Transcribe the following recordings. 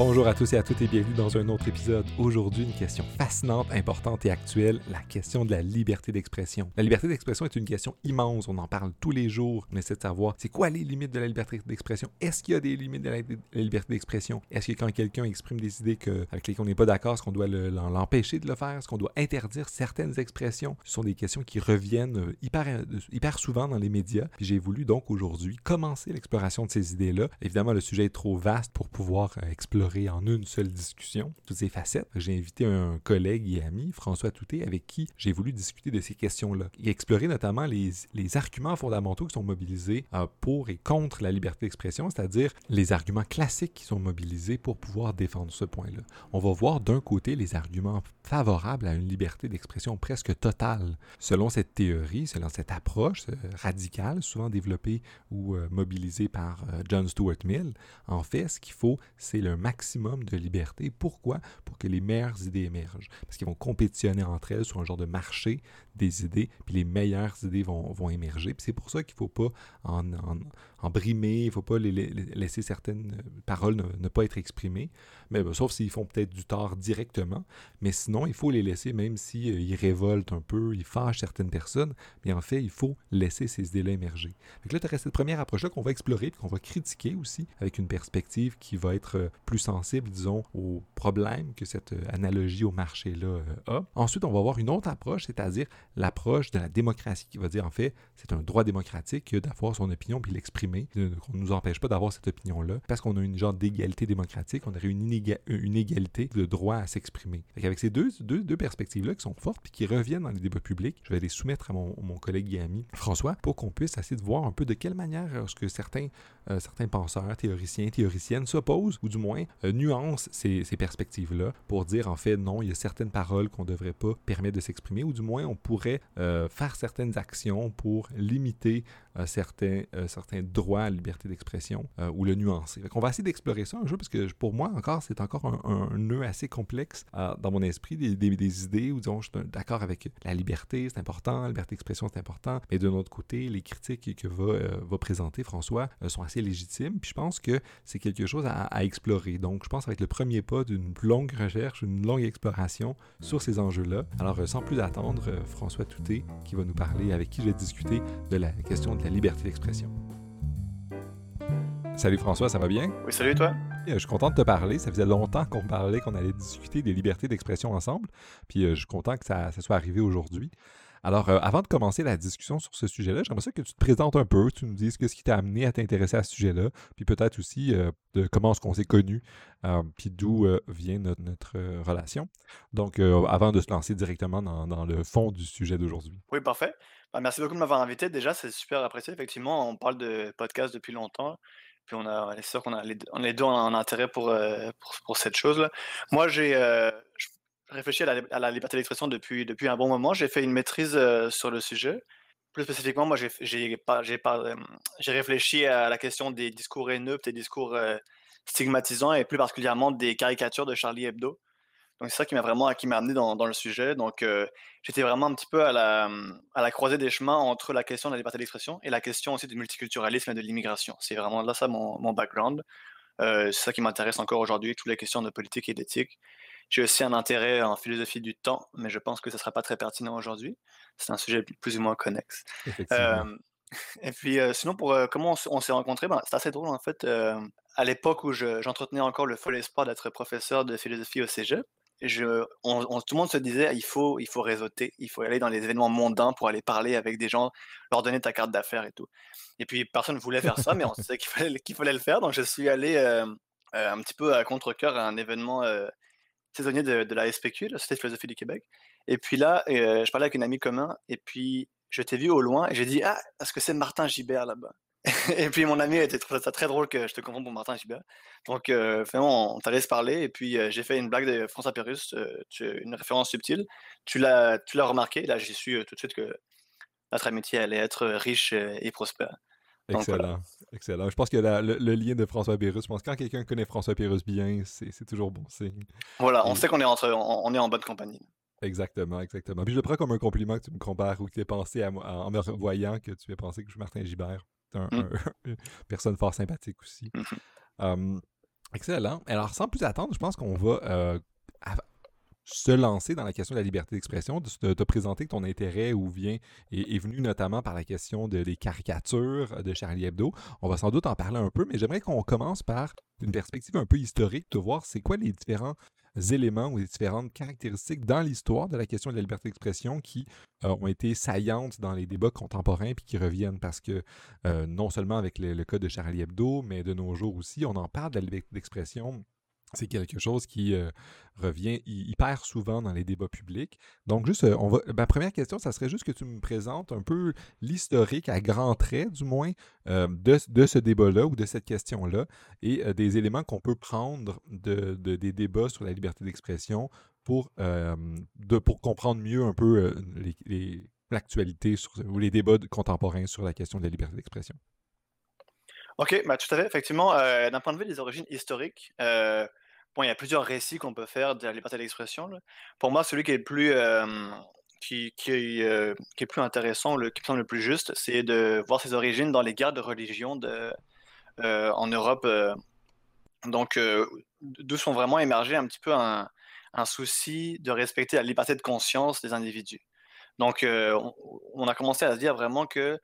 Bonjour à tous et à toutes et bienvenue dans un autre épisode. Aujourd'hui, une question fascinante, importante et actuelle, la question de la liberté d'expression. La liberté d'expression est une question immense, on en parle tous les jours. On essaie de savoir c'est quoi les limites de la liberté d'expression? Est-ce qu'il y a des limites de la, liberté d'expression? Est-ce que quand quelqu'un exprime des idées que, avec lesquelles on n'est pas d'accord, est-ce qu'on doit l'empêcher de le faire? Est-ce qu'on doit interdire certaines expressions? Ce sont des questions qui reviennent euh, hyper, euh, hyper souvent dans les médias. J'ai voulu donc aujourd'hui commencer l'exploration de ces idées-là. Évidemment, le sujet est trop vaste pour pouvoir euh, en une seule discussion toutes ces facettes. J'ai invité un collègue et ami, François Touté, avec qui j'ai voulu discuter de ces questions-là et explorer notamment les, les arguments fondamentaux qui sont mobilisés euh, pour et contre la liberté d'expression, c'est-à-dire les arguments classiques qui sont mobilisés pour pouvoir défendre ce point-là. On va voir d'un côté les arguments favorables à une liberté d'expression presque totale. Selon cette théorie, selon cette approche euh, radicale, souvent développée ou euh, mobilisée par John Stuart Mill, en fait, ce qu'il faut, c'est le maximum de liberté. Pourquoi? Pour que les meilleures idées émergent. Parce qu'ils vont compétitionner entre elles sur un genre de marché des idées, puis les meilleures idées vont, vont émerger. Puis c'est pour ça qu'il ne faut pas en, brimer, il ne faut pas les, laisser certaines paroles ne, pas être exprimées, mais, ben, sauf s'ils font peut-être du tort directement. Mais sinon, il faut les laisser, même s'ils euh, révoltent un peu, ils fâchent certaines personnes, mais en fait, il faut laisser ces idées-là émerger. Donc là, tu as cette première approche-là qu'on va explorer, qu'on va critiquer aussi, avec une perspective qui va être euh, plus sensible, disons, aux problèmes que cette euh, analogie au marché-là a. Ensuite, on va voir une autre approche, c'est-à-dire l'approche de la démocratie, qui va dire en fait, c'est un droit démocratique d'avoir son opinion puis l'exprimer. qu'on ne nous empêche pas d'avoir cette opinion-là, parce qu'on a une genre d'égalité démocratique, on aurait une, une égalité de droit à s'exprimer. Avec ces deux, deux, deux perspectives-là qui sont fortes puis qui reviennent dans les débats publics, je vais les soumettre à mon, mon collègue et ami François pour qu'on puisse essayer de voir un peu de quelle manière est-ce que certains, euh, certains penseurs, théoriciens, théoriciennes s'opposent, ou du moins euh, nuancent ces, perspectives-là pour dire en fait non, il y a certaines paroles qu'on ne devrait pas permettre de s'exprimer, ou du moins on pourrait euh, faire certaines actions pour limiter certains, euh, certains droits à la liberté d'expression ou le nuancer. On va essayer d'explorer ça un jour parce que pour moi encore, c'est encore un, nœud assez complexe dans mon esprit, des, idées où disons, je suis d'accord avec la liberté, c'est important, la liberté d'expression, c'est important, mais d'un autre côté, les critiques que va, présenter François sont assez légitimes, puis je pense que c'est quelque chose à, explorer. Donc, je pense que être le premier pas d'une longue recherche, une longue exploration sur ces enjeux-là. Alors, sans plus attendre, François Touté qui va nous parler, avec qui je vais discuter de la question de la liberté d'expression. Salut François, ça va bien? Oui, salut toi? Euh, je suis content de te parler. Ça faisait longtemps qu'on parlait, qu'on allait discuter des libertés d'expression ensemble. Puis euh, je suis content que ça, ça soit arrivé aujourd'hui. Alors, euh, avant de commencer la discussion sur ce sujet-là, j'aimerais ça que tu te présentes un peu, tu nous dises ce qui t'a amené à t'intéresser à ce sujet-là, puis peut-être aussi euh, de comment est-ce qu'on s'est connus, euh, puis d'où vient notre, relation. Donc, avant de se lancer directement dans, le fond du sujet d'aujourd'hui. Oui, parfait. Bah, merci beaucoup de m'avoir invité. Déjà, c'est super apprécié. Effectivement, on parle de podcast depuis longtemps. Puis on a, sûr qu'on a les, deux en intérêt pour, pour, cette chose-là. Moi, j'ai, réfléchi à la, liberté d'expression depuis, depuis un bon moment. J'ai fait une maîtrise euh, sur le sujet. Plus spécifiquement, moi, j'ai euh, réfléchi à la question des discours haineux, des discours euh, stigmatisants et plus particulièrement des caricatures de Charlie Hebdo. Donc, c'est ça qui m'a vraiment qui m'a amené dans, dans, le sujet. Donc, j'étais vraiment un petit peu à la, à la croisée des chemins entre la question de la liberté d'expression et la question aussi du multiculturalisme et de l'immigration. C'est vraiment là ça mon, mon background. c'est ça qui m'intéresse encore aujourd'hui, toutes les questions de politique et d'éthique. J'ai aussi un intérêt en philosophie du temps, mais je pense que ce ne sera pas très pertinent aujourd'hui. C'est un sujet plus ou moins connexe. Euh, et puis, euh, sinon, pour euh, comment on, s'est rencontrés, ben, c'est assez drôle en fait. à l'époque où j'entretenais encore le fol espoir d'être professeur de philosophie au cégep, on, tout le monde se disait il faut, il faut réseauter, il faut aller dans les événements mondains pour aller parler avec des gens, leur donner ta carte d'affaires et tout. Et puis personne ne voulait faire ça, mais on sait qu'il fallait, le faire. Donc je suis allé un petit peu à contre-coeur à un événement saisonnier de, de, la SPQ, la Société de philosophie du Québec. Et puis là, euh, je parlais avec une amie commun, et puis je t'ai vu au loin, et j'ai dit Ah, est-ce que c'est Martin Gibert là-bas? Et puis mon ami a été trouvé ça très drôle que je te comprends pour Martin Gibert. Donc, euh, finalement, on t'a laissé parler, et puis euh, j'ai fait une blague de François Pérus, une référence subtile. Tu l'as remarqué, là, j'ai su tout de suite que notre amitié allait être riche et prospère. Excellent, excellent. Je pense que le, lien de François Pérus, je pense que quand quelqu'un connaît François Pérus bien, c'est toujours bon signe. Voilà, on sait qu'on est, on, est en bonne compagnie. Exactement, exactement. Puis je le prends comme un compliment que tu me compares ou que tu aies pensé à en me revoyant que tu aies pensé que je suis Martin Gibert. Tu un, mm. une personne fort sympathique aussi. Mm-hmm. Excellent. Alors, sans plus attendre, je pense qu'on va euh, se lancer dans la question de la liberté d'expression, de te présenter que ton intérêt ou vient est, venu notamment par la question des caricatures de Charlie Hebdo. On va sans doute en parler un peu, mais j'aimerais qu'on commence par une perspective un peu historique, de voir c'est quoi les différents éléments ou différentes caractéristiques dans l'histoire de la question de la liberté d'expression qui euh, ont été saillantes dans les débats contemporains puis qui reviennent parce que euh, non seulement avec le, cas de Charlie Hebdo, mais de nos jours aussi, on en parle de la liberté d'expression c'est quelque chose qui euh, revient hyper souvent dans les débats publics. Donc, juste, euh, on va, ma première question, ça serait juste que tu me présentes un peu l'historique, à grands traits du moins, euh, de, ce débat-là ou de cette question-là, et des éléments qu'on peut prendre de, des débats sur la liberté d'expression pour, comprendre mieux un peu l'actualité ou les débats contemporains sur la question de la liberté d'expression. OK, bah, tout à fait. Effectivement, d'un point de vue des origines historiques, Il y a plusieurs récits qu'on peut faire de la liberté d'expression. Pour moi, celui qui est le plus, qui, qui, est plus intéressant, qui me semble le plus juste, c'est de voir ses origines dans les guerres de religion en Europe. donc, d'où sont vraiment émergés un petit peu un, un, souci de respecter la liberté de conscience des individus. Donc, on, on, a commencé à se dire vraiment que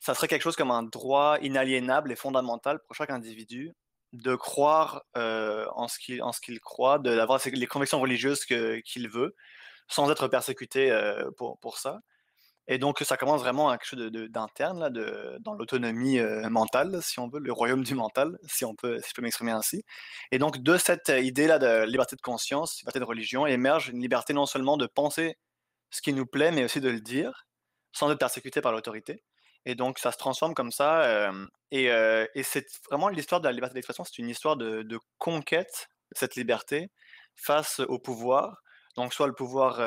ça serait quelque chose comme un droit inaliénable et fondamental pour chaque individu de croire en ce qu'il en ce qu'il croit, d'avoir les convictions religieuses qu'il veut, sans être persécuté pour, pour ça. Et donc, ça commence vraiment à quelque chose d'interne, de, dans l'autonomie mentale, si on veut, le royaume du mental, si, on peut, si je peux m'exprimer ainsi. Et donc, de cette idée-là de liberté de conscience, liberté de religion, émerge une liberté non seulement de penser ce qui nous plaît, mais aussi de le dire, sans être persécuté par l'autorité. Et donc, ça se transforme comme ça. et, c'est vraiment l'histoire de la liberté d'expression, c'est une histoire de, conquête de cette liberté face au pouvoir. Donc, soit le pouvoir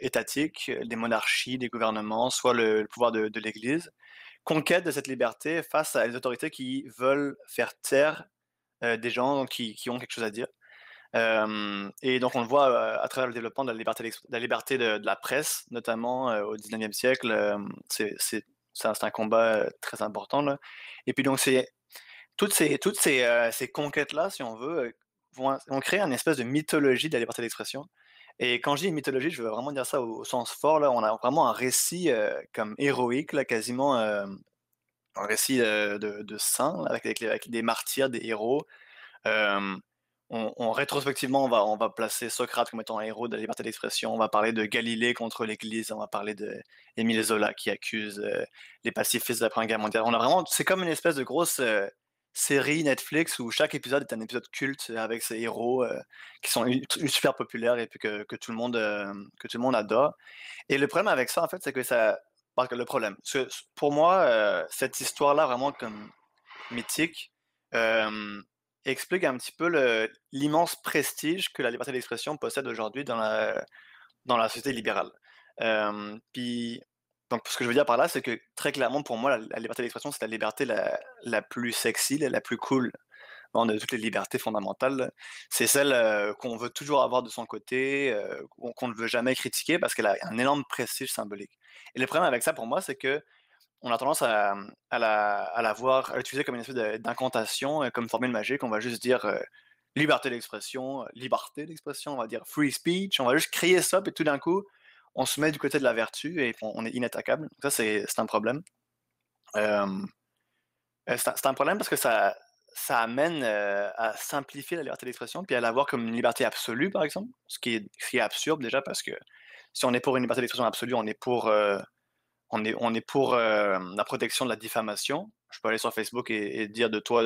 étatique, des monarchies, des gouvernements, soit le, pouvoir de, l'Église. Conquête de cette liberté face à des autorités qui veulent faire taire des gens qui, ont quelque chose à dire. et donc, on le voit à travers le développement de la liberté, de la, liberté de, la presse, notamment au 19e siècle. c'est c'est un combat très important. Là. Et puis donc, toutes ces, toutes ces, ces conquêtes-là, si on veut, vont, créer une espèce de mythologie de la liberté d'expression. Et quand je dis mythologie, je veux vraiment dire ça au, sens fort. Là, on a vraiment un récit comme héroïque, là, quasiment un récit de, de avec, avec, des martyrs, des héros on, rétrospectivement, on va, on va placer Socrate comme étant un héros de la liberté d'expression. On va parler de Galilée contre l'Église. On va parler de Émile Zola qui accuse euh, les pacifistes de la Première Guerre mondiale. On a vraiment, c'est comme une espèce de grosse euh, série Netflix où chaque épisode est un épisode culte avec ces héros euh, qui sont super populaires et puis que, tout le monde, que tout le monde adore. Et le problème avec ça, en fait, c'est que ça, parce que le problème, pour moi, cette histoire-là vraiment comme mythique explique un petit peu l'immense prestige que la liberté d'expression possède aujourd'hui dans la, dans la société libérale. puis, donc, ce que je veux dire par là, c'est que très clairement, pour moi, la, liberté d'expression, c'est la liberté la, la, plus sexy, la, plus cool de toutes les libertés fondamentales. C'est celle qu'on veut toujours avoir de son côté, qu'on ne veut jamais critiquer parce qu'elle a un énorme prestige symbolique. Et le problème avec ça, pour moi, c'est que on a tendance à, à, la, à voir, utiliser comme une espèce d'incantation, euh, comme formule magique. On va juste dire euh, liberté d'expression, euh, liberté d'expression, on va dire free speech. On va juste créer ça, et tout d'un coup, on se met du côté de la vertu et on, est inattaquable. Ça, c'est un problème. c'est un, problème parce que ça, amène à simplifier la liberté d'expression puis à la voir comme une liberté absolue, par exemple, ce qui est absurde déjà parce que si on est pour une liberté d'expression absolue, on est pour on est, on est pour euh, la protection de la diffamation. Je peux aller sur Facebook et, dire de toi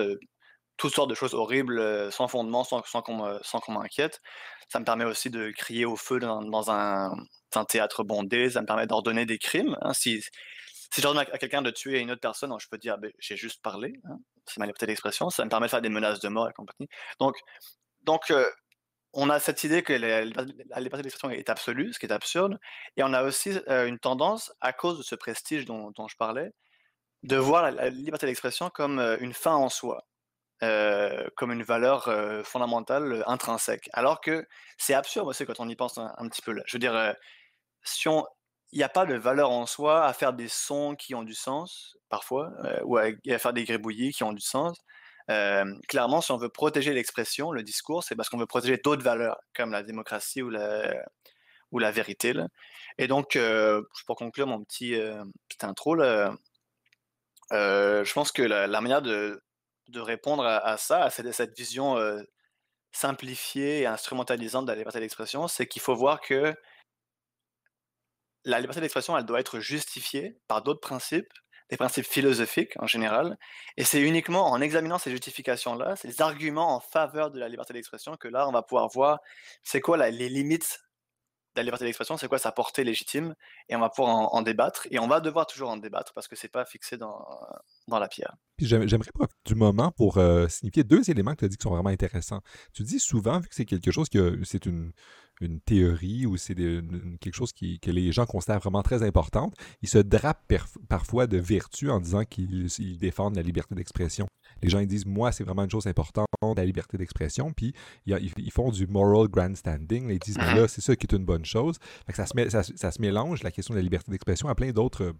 toutes sortes de choses horribles euh, sans fondement, sans, sans qu'on m'inquiète. Ça me permet aussi de crier au feu dans, un, théâtre bondé. Ça me permet d'ordonner des crimes. Hein. Si, si j'ordonne à, quelqu'un de tuer une autre personne, je peux dire ben, j'ai juste parlé. Hein. C'est ma liberté d'expression. Ça me permet de faire des menaces de mort et compagnie. Donc, donc euh, on a cette idée que la, liberté d'expression est absolue, ce qui est absurde, et on a aussi une tendance, à cause de ce prestige dont, je parlais, de voir la, liberté d'expression comme une fin en soi, comme une valeur fondamentale, intrinsèque. Alors que c'est absurde aussi quand on y pense un, petit peu. Là. Je veux dire, si on, il n'y a pas de valeur en soi à faire des sons qui ont du sens, parfois, ou à, faire des gribouillis qui ont du sens. Clairement, si on veut protéger l'expression, le discours, c'est parce qu'on veut protéger d'autres valeurs, comme la démocratie ou la, ou la vérité. Et donc, pour conclure mon petit, petit intro, je pense que la, manière de, de répondre à, ça, à cette, cette vision simplifiée et instrumentalisante de la liberté d'expression, c'est qu'il faut voir que la liberté d'expression, elle doit être justifiée par d'autres principes, des principes philosophiques en général. Et c'est uniquement en examinant ces justifications-là, ces arguments en faveur de la liberté d'expression, que là, on va pouvoir voir c'est quoi les limites de la liberté d'expression, c'est quoi sa portée légitime, et on va pouvoir en, débattre, et on va devoir toujours en débattre parce que c'est pas fixé dans, dans la pierre. J'aimerais profiter du moment pour euh, signifier deux éléments que tu as dit qui sont vraiment intéressants. Tu dis souvent, vu que c'est quelque chose que c'est une, une théorie ou c'est quelque chose qui, que les gens considèrent vraiment très importante, ils se drapent parfois de vertu en disant qu'ils défendent la liberté d'expression. Les gens ils disent, moi, c'est vraiment une chose importante, la liberté d'expression, puis ils, font du moral grandstanding, ils disent, mais là, c'est ça qui est une bonne chose. ça, se ça se mélange, la question de la liberté d'expression, à plein d'autres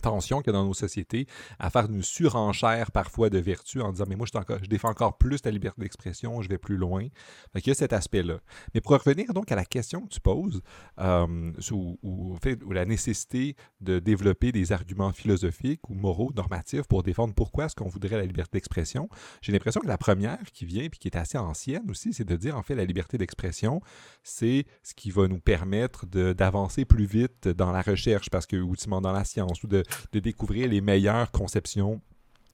tension qu'il y a dans nos sociétés à faire une surenchère parfois de vertu en disant mais moi je, défends encore plus la liberté d'expression, je vais plus loin. Il y a cet aspect-là. Mais pour revenir donc à la question que tu poses, euh, ou, la nécessité de développer des arguments philosophiques ou moraux, normatifs pour défendre pourquoi est-ce qu'on voudrait la liberté d'expression, j'ai l'impression que la première qui vient, puis qui est assez ancienne aussi, c'est de dire en fait la liberté d'expression, c'est ce qui va nous permettre d'avancer plus vite dans la recherche, parce que, ou dans la science, ou de de, découvrir les meilleures conceptions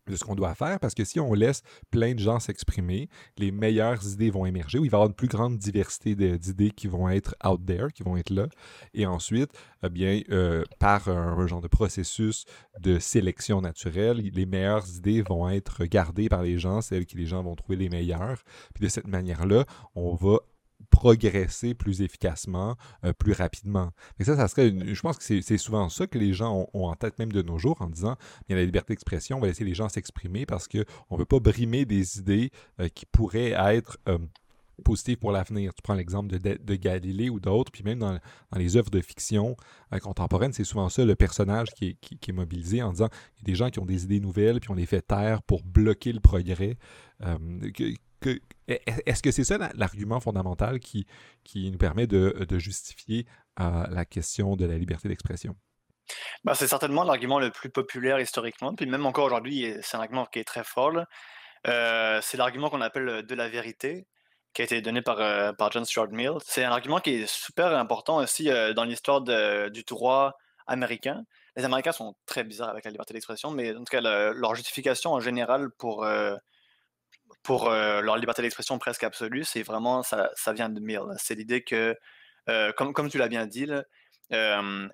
de ce qu'on doit faire, parce que si on laisse plein de gens s'exprimer, les meilleures idées vont émerger, ou il va y avoir une plus grande diversité d'idées qui vont être out there, qui vont être là, et ensuite, eh bien, euh, par un, genre de processus de sélection naturelle, les meilleures idées vont être gardées par les gens, celles que les gens vont trouver les meilleures, puis de cette manière-là, on va progresser plus efficacement, euh, plus rapidement. Mais ça, ça serait je pense que c'est souvent ça que les gens ont, en tête même de nos jours en disant, il y a la liberté d'expression, on va laisser les gens s'exprimer parce qu'on ne veut pas brimer des idées euh, qui pourraient être euh, positives pour l'avenir. Tu prends l'exemple de, Galilée ou d'autres, puis même dans, les œuvres de fiction contemporaines, c'est souvent ça le personnage qui est, mobilisé en disant, il y a des gens qui ont des idées nouvelles, puis on les fait taire pour bloquer le progrès. Est-ce que c'est ça l'argument fondamental qui, qui nous permet de, justifier euh, la question de la liberté d'expression? Ben, c'est certainement l'argument le plus populaire historiquement, puis même encore aujourd'hui, c'est un argument qui est très fort. Euh, c'est l'argument qu'on appelle de la vérité, qui a été donné euh, par John Stuart Mill. C'est un argument qui est super important aussi dans l'histoire du droit américain. Les Américains sont très bizarres avec la liberté d'expression, mais en tout cas, leur justification en général pour pour euh, leur liberté d'expression presque absolue, c'est vraiment, ça, ça, vient de Mill. C'est l'idée que, euh, comme, comme tu l'as bien dit,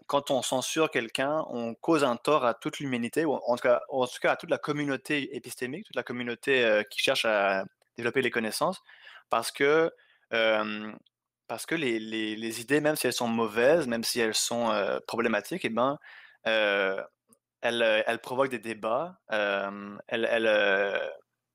quand on censure quelqu'un, on cause un tort à toute l'humanité, ou en tout, cas, en tout cas à toute la communauté épistémique, toute la communauté euh, qui cherche à développer les connaissances, parce que, parce que les, les, idées, même si elles sont mauvaises, même si elles sont problématiques, eh ben, elles, elles, provoquent des débats, elles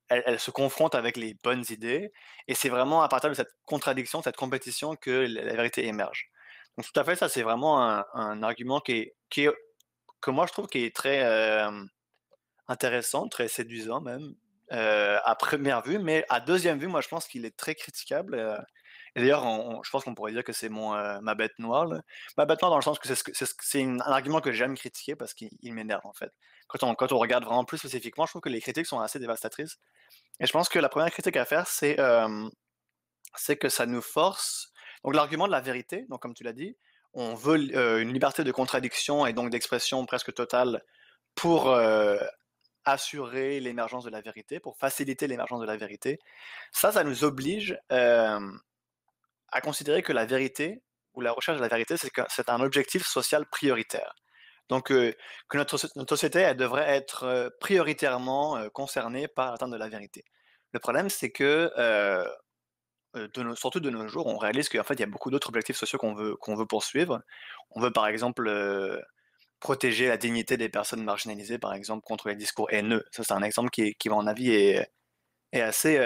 elle, se confronte avec les bonnes idées, et c'est vraiment à partir de cette contradiction, cette compétition que la, vérité émerge. Donc tout à fait, ça c'est vraiment un, argument qui est, que moi je trouve qui est très euh, intéressant, très séduisant même, euh, à première vue, mais à deuxième vue, moi je pense qu'il est très critiquable. Euh, et d'ailleurs, je pense qu'on pourrait dire que c'est mon ma bête noire. Ma bête noire dans le sens que c'est un argument que j'aime critiquer parce qu'il m'énerve en fait. Quand on, quand on regarde vraiment plus spécifiquement, je trouve que les critiques sont assez dévastatrices. Et je pense que la première critique à faire, c'est c'est que ça nous force. Donc l'argument de la vérité, donc comme tu l'as dit, on veut une liberté de contradiction et donc d'expression presque totale pour assurer l'émergence de la vérité, pour faciliter l'émergence de la vérité. Ça, ça nous oblige à considérer que la vérité ou la recherche de la vérité, c'est un objectif social prioritaire. Donc, que notre, société, elle devrait être prioritairement concernée par l'atteinte de la vérité. Le problème, c'est que, surtout de nos jours, on réalise qu'en fait, il y a beaucoup d'autres objectifs sociaux qu'on veut, qu'on veut poursuivre. On veut, par exemple, protéger la dignité des personnes marginalisées, par exemple, contre les discours haineux. Ça, c'est un exemple qui, qui à mon avis, est, est assez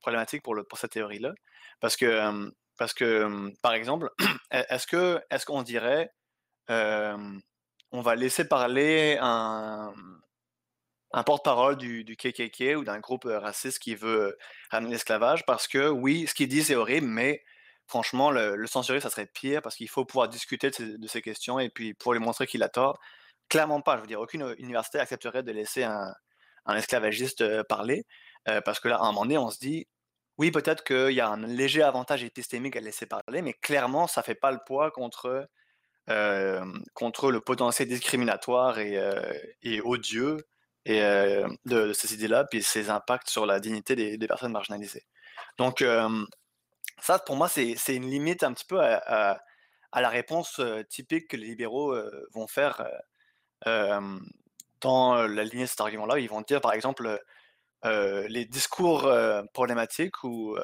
problématique pour, le, pour cette théorie-là. Parce que, parce que par exemple, est-ce qu'on est qu'on dirait on va laisser parler un, porte-parole du, KKK ou d'un groupe raciste qui veut ramener l'esclavage parce que oui, ce qu'il dit c'est horrible, mais franchement, le, censurer, ça serait pire parce qu'il faut pouvoir discuter de ces, questions et puis pour lui montrer qu'il a tort. Clairement pas. Je veux dire, aucune université accepterait de laisser un, esclavagiste parler parce que là, à un moment donné, on se dit oui, peut-être qu'il y a un léger avantage épistémique à laisser parler, mais clairement, ça ne fait pas le poids contre, contre le potentiel discriminatoire et, odieux de, ces idées-là, puis ses impacts sur la dignité des, personnes marginalisées. Donc, ça, pour moi, c'est une limite un petit peu à, la réponse typique que les libéraux vont faire dans la lignée de cet argument-là. Ils vont dire, par exemple, les discours problématiques ou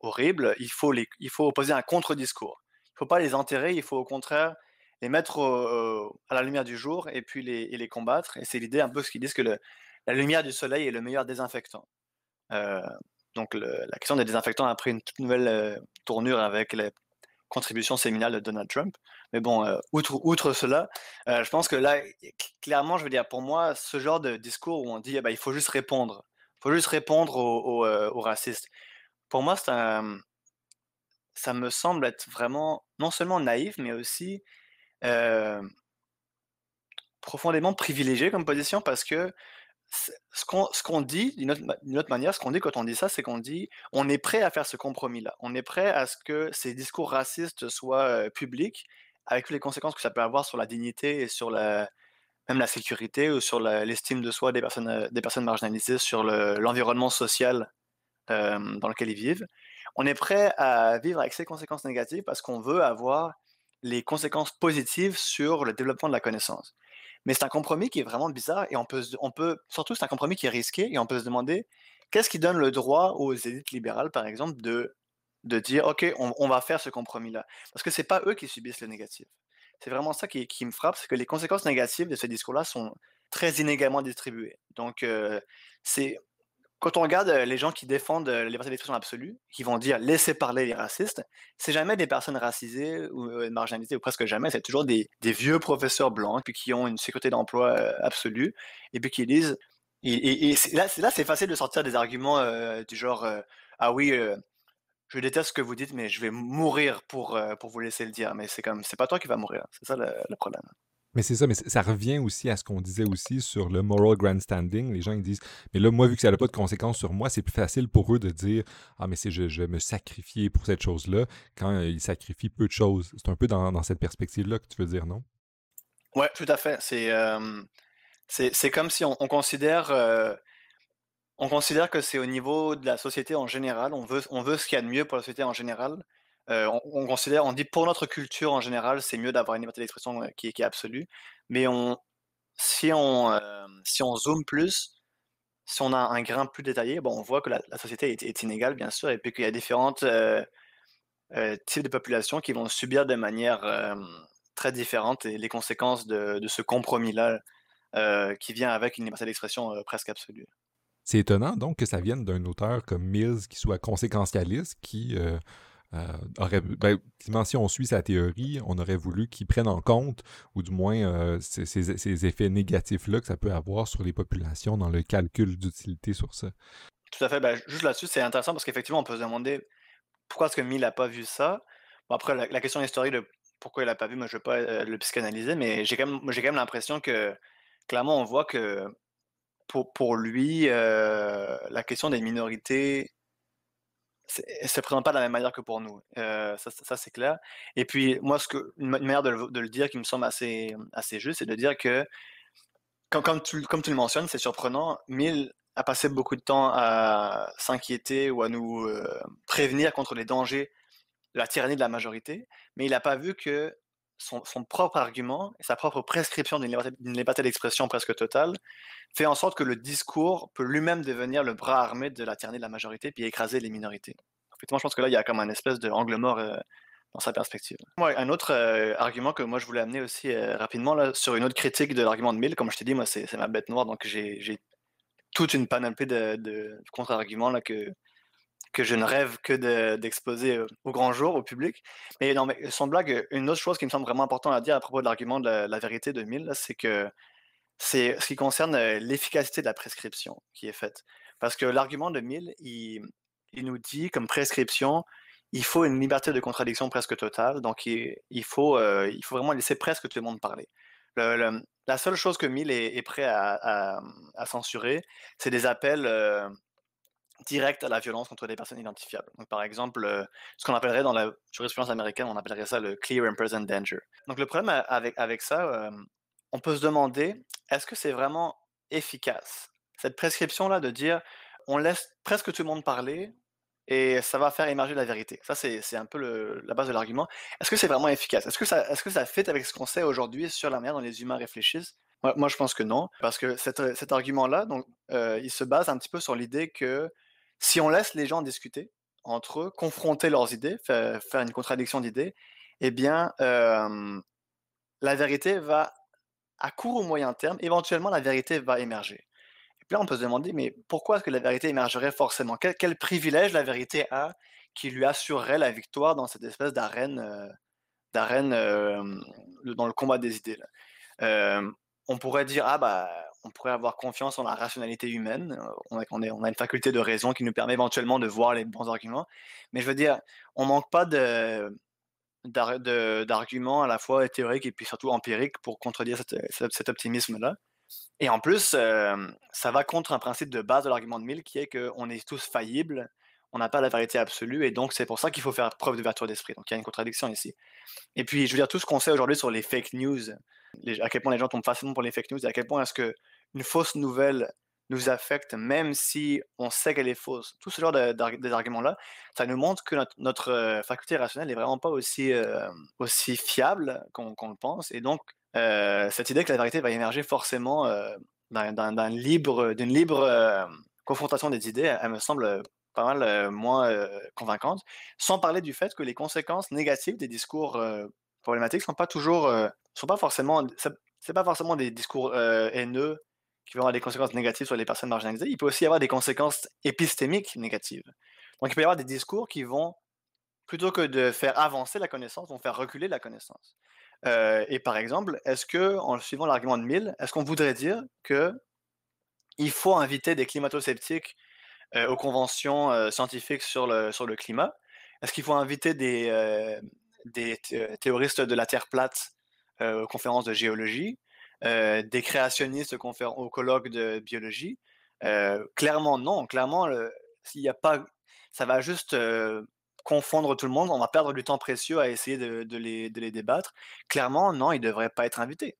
horribles, il faut, les, il faut opposer un contre-discours. Il faut pas les enterrer, il faut au contraire les mettre à la lumière du jour et puis les, les combattre. Et c'est l'idée un peu ce qu'ils disent que la lumière du soleil est le meilleur désinfectant. donc la question des désinfectants a pris une toute nouvelle tournure avec les contributions séminales de Donald Trump. Mais bon, outre, outre, cela, je pense que là, clairement, je veux dire, pour moi, ce genre de discours où on dit, eh ben, il faut juste répondre faut juste répondre aux, racistes. Pour moi, ça me semble être vraiment non seulement naïf, mais aussi profondément privilégié comme position parce que ce qu'on dit, d'une autre, manière, ce qu'on dit quand on dit ça, c'est qu'on dit on est prêt à faire ce compromis-là. On est prêt à ce que ces discours racistes soient publics, avec les conséquences que ça peut avoir sur la dignité et sur la, même la sécurité ou sur l'estime de soi des personnes marginalisées, sur l'environnement social dans lequel ils vivent. On est prêt à vivre avec ces conséquences négatives parce qu'on veut avoir les conséquences positives sur le développement de la connaissance. Mais c'est un compromis qui est vraiment bizarre et on peut, on peut surtout c'est un compromis qui est risqué et on peut se demander qu'est-ce qui donne le droit aux élites libérales, par exemple, de, de dire OK, on, va faire ce compromis-là. Parce que ce n'est pas eux qui subissent le négatif. C'est vraiment ça qui, me frappe, c'est que les conséquences négatives de ce discours-là sont très inégalement distribuées. Donc, c'est quand on regarde les gens qui défendent les liberté d'expression absolue, qui vont dire laissez parler les racistes, c'est jamais des personnes racisées ou marginalisées, ou presque jamais, c'est toujours des, vieux professeurs blancs qui ont une sécurité d'emploi absolue, et puis qui disent. Et, là, c'est facile de sortir des arguments du genre ah oui, je déteste ce que vous dites, mais je vais mourir pour, euh, pour vous laisser le dire. Mais c'est comme, c'est pas toi qui vas mourir. C'est ça le, problème. Mais c'est ça, mais ça revient aussi à ce qu'on disait aussi sur le moral grandstanding. Les gens disent, mais là, moi, vu que ça n'a pas de conséquences sur moi, c'est plus facile pour eux de dire, ah, mais c'est je, vais me sacrifier pour cette chose-là, quand ils sacrifient peu de choses. C'est un peu dans, cette perspective-là que tu veux dire, non? Ouais, tout à fait. C'est, euh, c'est, comme si on, considère euh, on considère que c'est au niveau de la société en général, on veut, on veut ce qu'il y a de mieux pour la société en général. On, considère, on dit pour notre culture en général, c'est mieux d'avoir une liberté d'expression qui, est absolue. Mais si, on, si on zoome plus, si on a un grain plus détaillé, bon, on voit que la, société est, inégale, bien sûr, et puis qu'il y a différents types de populations qui vont subir de manière très différente les conséquences de, de ce compromis-là qui vient avec une liberté d'expression presque absolue. C'est étonnant donc que ça vienne d'un auteur comme Mills qui soit conséquentialiste, qui aurait. Ben, si on suit sa théorie, on aurait voulu qu'il prenne en compte, ou du moins euh, ces, effets négatifs-là que ça peut avoir sur les populations dans le calcul d'utilité sur ça. Tout à fait. Ben, juste là-dessus, c'est intéressant parce qu'effectivement, on peut se demander pourquoi est-ce que Mill n'a pas vu ça. après, la, question historique de pourquoi il n'a pas vu, moi je ne vais pas le psychanalyser, mais j'ai quand même, même l'impression que clairement, on voit que pour, lui, euh, la question des minorités ne se présente pas de la même manière que pour nous. Ça, c'est clair. Et puis, moi, ce que, une manière de le, dire qui me semble assez, assez juste, c'est de dire que, comme, tu, comme tu le mentionnes, c'est surprenant, Mill a passé beaucoup de temps à s'inquiéter ou à nous prévenir contre les dangers de la tyrannie de la majorité, mais il n'a pas vu que son, propre argument et sa propre prescription d'une liberté, d'expression presque totale fait en sorte que le discours peut lui-même devenir le bras armé de la tyrannie de la majorité puis écraser les minorités. Effectivement, je pense que là, il y a comme un espèce de angle mort euh, dans sa perspective. un autre euh, argument que moi je voulais amener aussi euh, rapidement là, sur une autre critique de l'argument de Mill, comme je t'ai dit, moi c'est ma bête noire, donc j'ai toute une panoplie de, de contre-arguments que que je ne rêve que d'exposer au grand jour, au public. Mais non, mais sans blague, une autre chose qui me semble vraiment importante à dire à propos de l'argument de la, vérité de Mill, c'est que c'est ce qui concerne l'efficacité de la prescription qui est faite. Parce que l'argument de Mill, il, nous dit comme prescription, il faut une liberté de contradiction presque totale, donc il, faut, il faut vraiment laisser presque tout le monde parler. la seule chose que Mill est, prêt à, censurer, c'est des appels directs à la violence contre des personnes identifiables. Donc, par exemple, ce qu'on appellerait dans la jurisprudence américaine, on appellerait ça le clear and present danger. Donc, le problème avec, avec ça, on peut se demander, est-ce que c'est vraiment efficace Cette prescription-là de dire, on laisse presque tout le monde parler et ça va faire émerger la vérité? Ça, c'est un peu la base de l'argument. Est-ce que c'est vraiment efficace? Est-ce que, ça, est -ce que ça fit avec ce qu'on sait aujourd'hui sur la manière dont les humains réfléchissent? Moi, je pense que non, parce que cet argument-là, donc, il se base un petit peu sur l'idée que si on laisse les gens discuter entre eux, confronter leurs idées, faire, une contradiction d'idées, eh bien, la vérité va à court ou moyen terme, éventuellement la vérité va émerger. Et puis là, on peut se demander, mais pourquoi est-ce que la vérité émergerait forcément? Quel, privilège la vérité a qui lui assurerait la victoire dans cette espèce d'arène, euh, d'arène dans le combat des idées On pourrait dire, ah bah, on pourrait avoir confiance en la rationalité humaine. On a, on, a, une faculté de raison qui nous permet éventuellement de voir les bons arguments. Mais je veux dire, on manque pas d'arguments à la fois théoriques et puis surtout empiriques pour contredire cet optimisme-là. Et en plus, ça va contre un principe de base de l'argument de Mill qui est qu'on est tous faillibles, on n'a pas la vérité absolue, et donc c'est pour ça qu'il faut faire preuve d'ouverture d'esprit. Donc il y a une contradiction ici. Et puis, je veux dire, tout ce qu'on sait aujourd'hui sur les fake news, à quel point les gens tombent facilement pour les fake news, et à quel point est-ce qu'une fausse nouvelle nous affecte, même si on sait qu'elle est fausse. Tout ce genre d'arguments-là, ça nous montre que notre, euh, faculté rationnelle n'est vraiment pas aussi, euh, fiable qu'on le pense. Et donc, euh, cette idée que la vérité va émerger forcément d'une libre, confrontation des idées, elle me semble pas mal moins convaincante, sans parler du fait que les conséquences négatives des discours problématiques sont pas toujours, sont pas forcément, pas forcément des discours haineux qui vont avoir des conséquences négatives sur les personnes marginalisées, il peut aussi y avoir des conséquences épistémiques négatives. Donc, il peut y avoir des discours qui vont, plutôt que de faire avancer la connaissance, vont faire reculer la connaissance. Euh, et par exemple, est-ce que, en suivant l'argument de Mill, est-ce qu'on voudrait dire que il faut inviter des climato-sceptiques euh, aux conventions euh, scientifiques sur le, sur le climat? Est-ce qu'il faut inviter des, des théoristes de la Terre plate aux conférences de géologie? Des créationnistes au colloque de biologie. Euh, clairement, non. Clairement, s'il n'y a pas, ça va juste euh, confondre tout le monde. On va perdre du temps précieux à essayer de, les, débattre. Clairement, non, ils ne devraient pas être invités.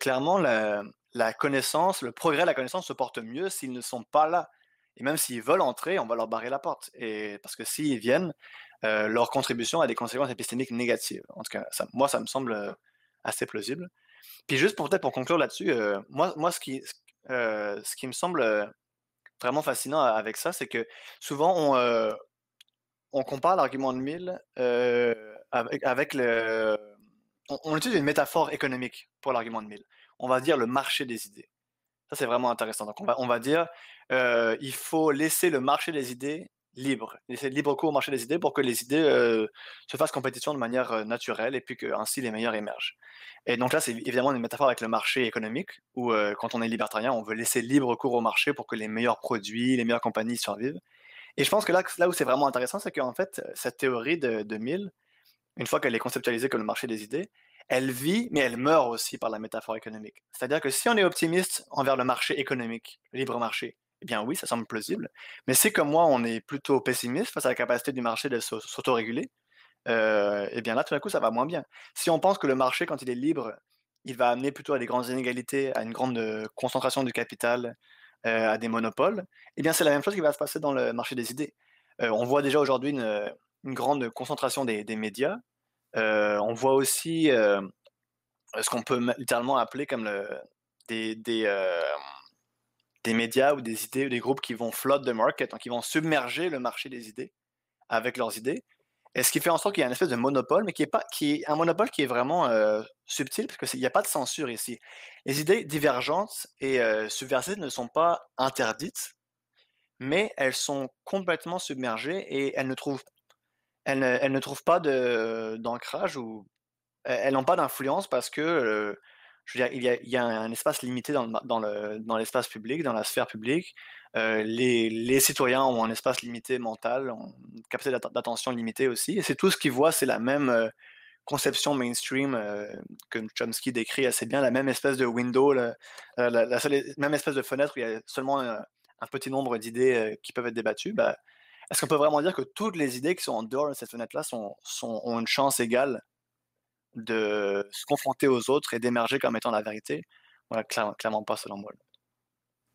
clairement, la, connaissance, le progrès de la connaissance se porte mieux s'ils ne sont pas là. Et même s'ils veulent entrer, on va leur barrer la porte. Et parce que s'ils viennent, leur contribution a des conséquences épistémiques négatives. En tout cas, moi, ça me semble assez plausible. Puis juste pour pour conclure là-dessus, euh, moi, moi ce, qui, euh, ce qui me semble euh, vraiment fascinant avec ça, c'est que souvent on, on compare l'argument de Mill avec, le. On, utilise une métaphore économique pour l'argument de Mill. On va dire le marché des idées. Ça, c'est vraiment intéressant. Donc, on va, on va dire il faut laisser le marché des idées libre, laisser libre cours au marché des idées pour que les idées se fassent compétition de manière naturelle et puis que ainsi les meilleurs émergent. Et donc là, c'est évidemment une métaphore avec le marché économique, où euh, quand on est libertarien, on veut laisser libre cours au marché pour que les meilleurs produits, les meilleures compagnies survivent. Et je pense que là, là où c'est vraiment intéressant, c'est qu'en fait, cette théorie de, de Mill, une fois qu'elle est conceptualisée comme le marché des idées, elle vit, mais elle meurt aussi par la métaphore économique. C'est-à-dire que si on est optimiste envers le marché économique, le libre marché, eh bien oui, ça semble plausible. Mais si comme moi, on est plutôt pessimiste face à la capacité du marché de s'autoréguler, euh, et bien là, tout d'un coup, ça va moins bien. Si on pense que le marché, quand il est libre, il va amener plutôt à des grandes inégalités, à une grande euh, concentration du capital, euh, à des monopoles, eh bien c'est la même chose qui va se passer dans le marché des idées. on voit déjà aujourd'hui une, grande concentration des, médias. on voit aussi ce qu'on peut littéralement appeler comme des, des, médias ou des idées ou des groupes qui vont flood the market, donc qui vont submerger le marché des idées avec leurs idées. Et ce qui fait en sorte qu'il y a une espèce de monopole, mais qui est, pas, qui est un monopole qui est vraiment euh, subtil, parce qu'il n'y a pas de censure ici. Les idées divergentes et euh, subversives ne sont pas interdites, mais elles sont complètement submergées et elles ne trouvent, elles ne, elles ne trouvent pas d'ancrage ou elles n'ont pas d'influence parce que il y a, un espace limité dans, dans, le, dans l'espace public, dans la sphère publique. Euh, les, citoyens ont un espace limité mental, ont une capacité d'attention limitée aussi. Et c'est tout ce qu'ils voient, c'est la même euh, conception mainstream euh, que Chomsky décrit assez bien, la même espèce de window, la, même espèce de fenêtre où il y a seulement un, petit nombre d'idées qui peuvent être débattues. Bah, est-ce qu'on peut vraiment dire que toutes les idées qui sont en dehors de cette fenêtre-là ont une chance égale de se confronter aux autres et d'émerger comme étant la vérité. Voilà, clairement, clairement pas selon moi.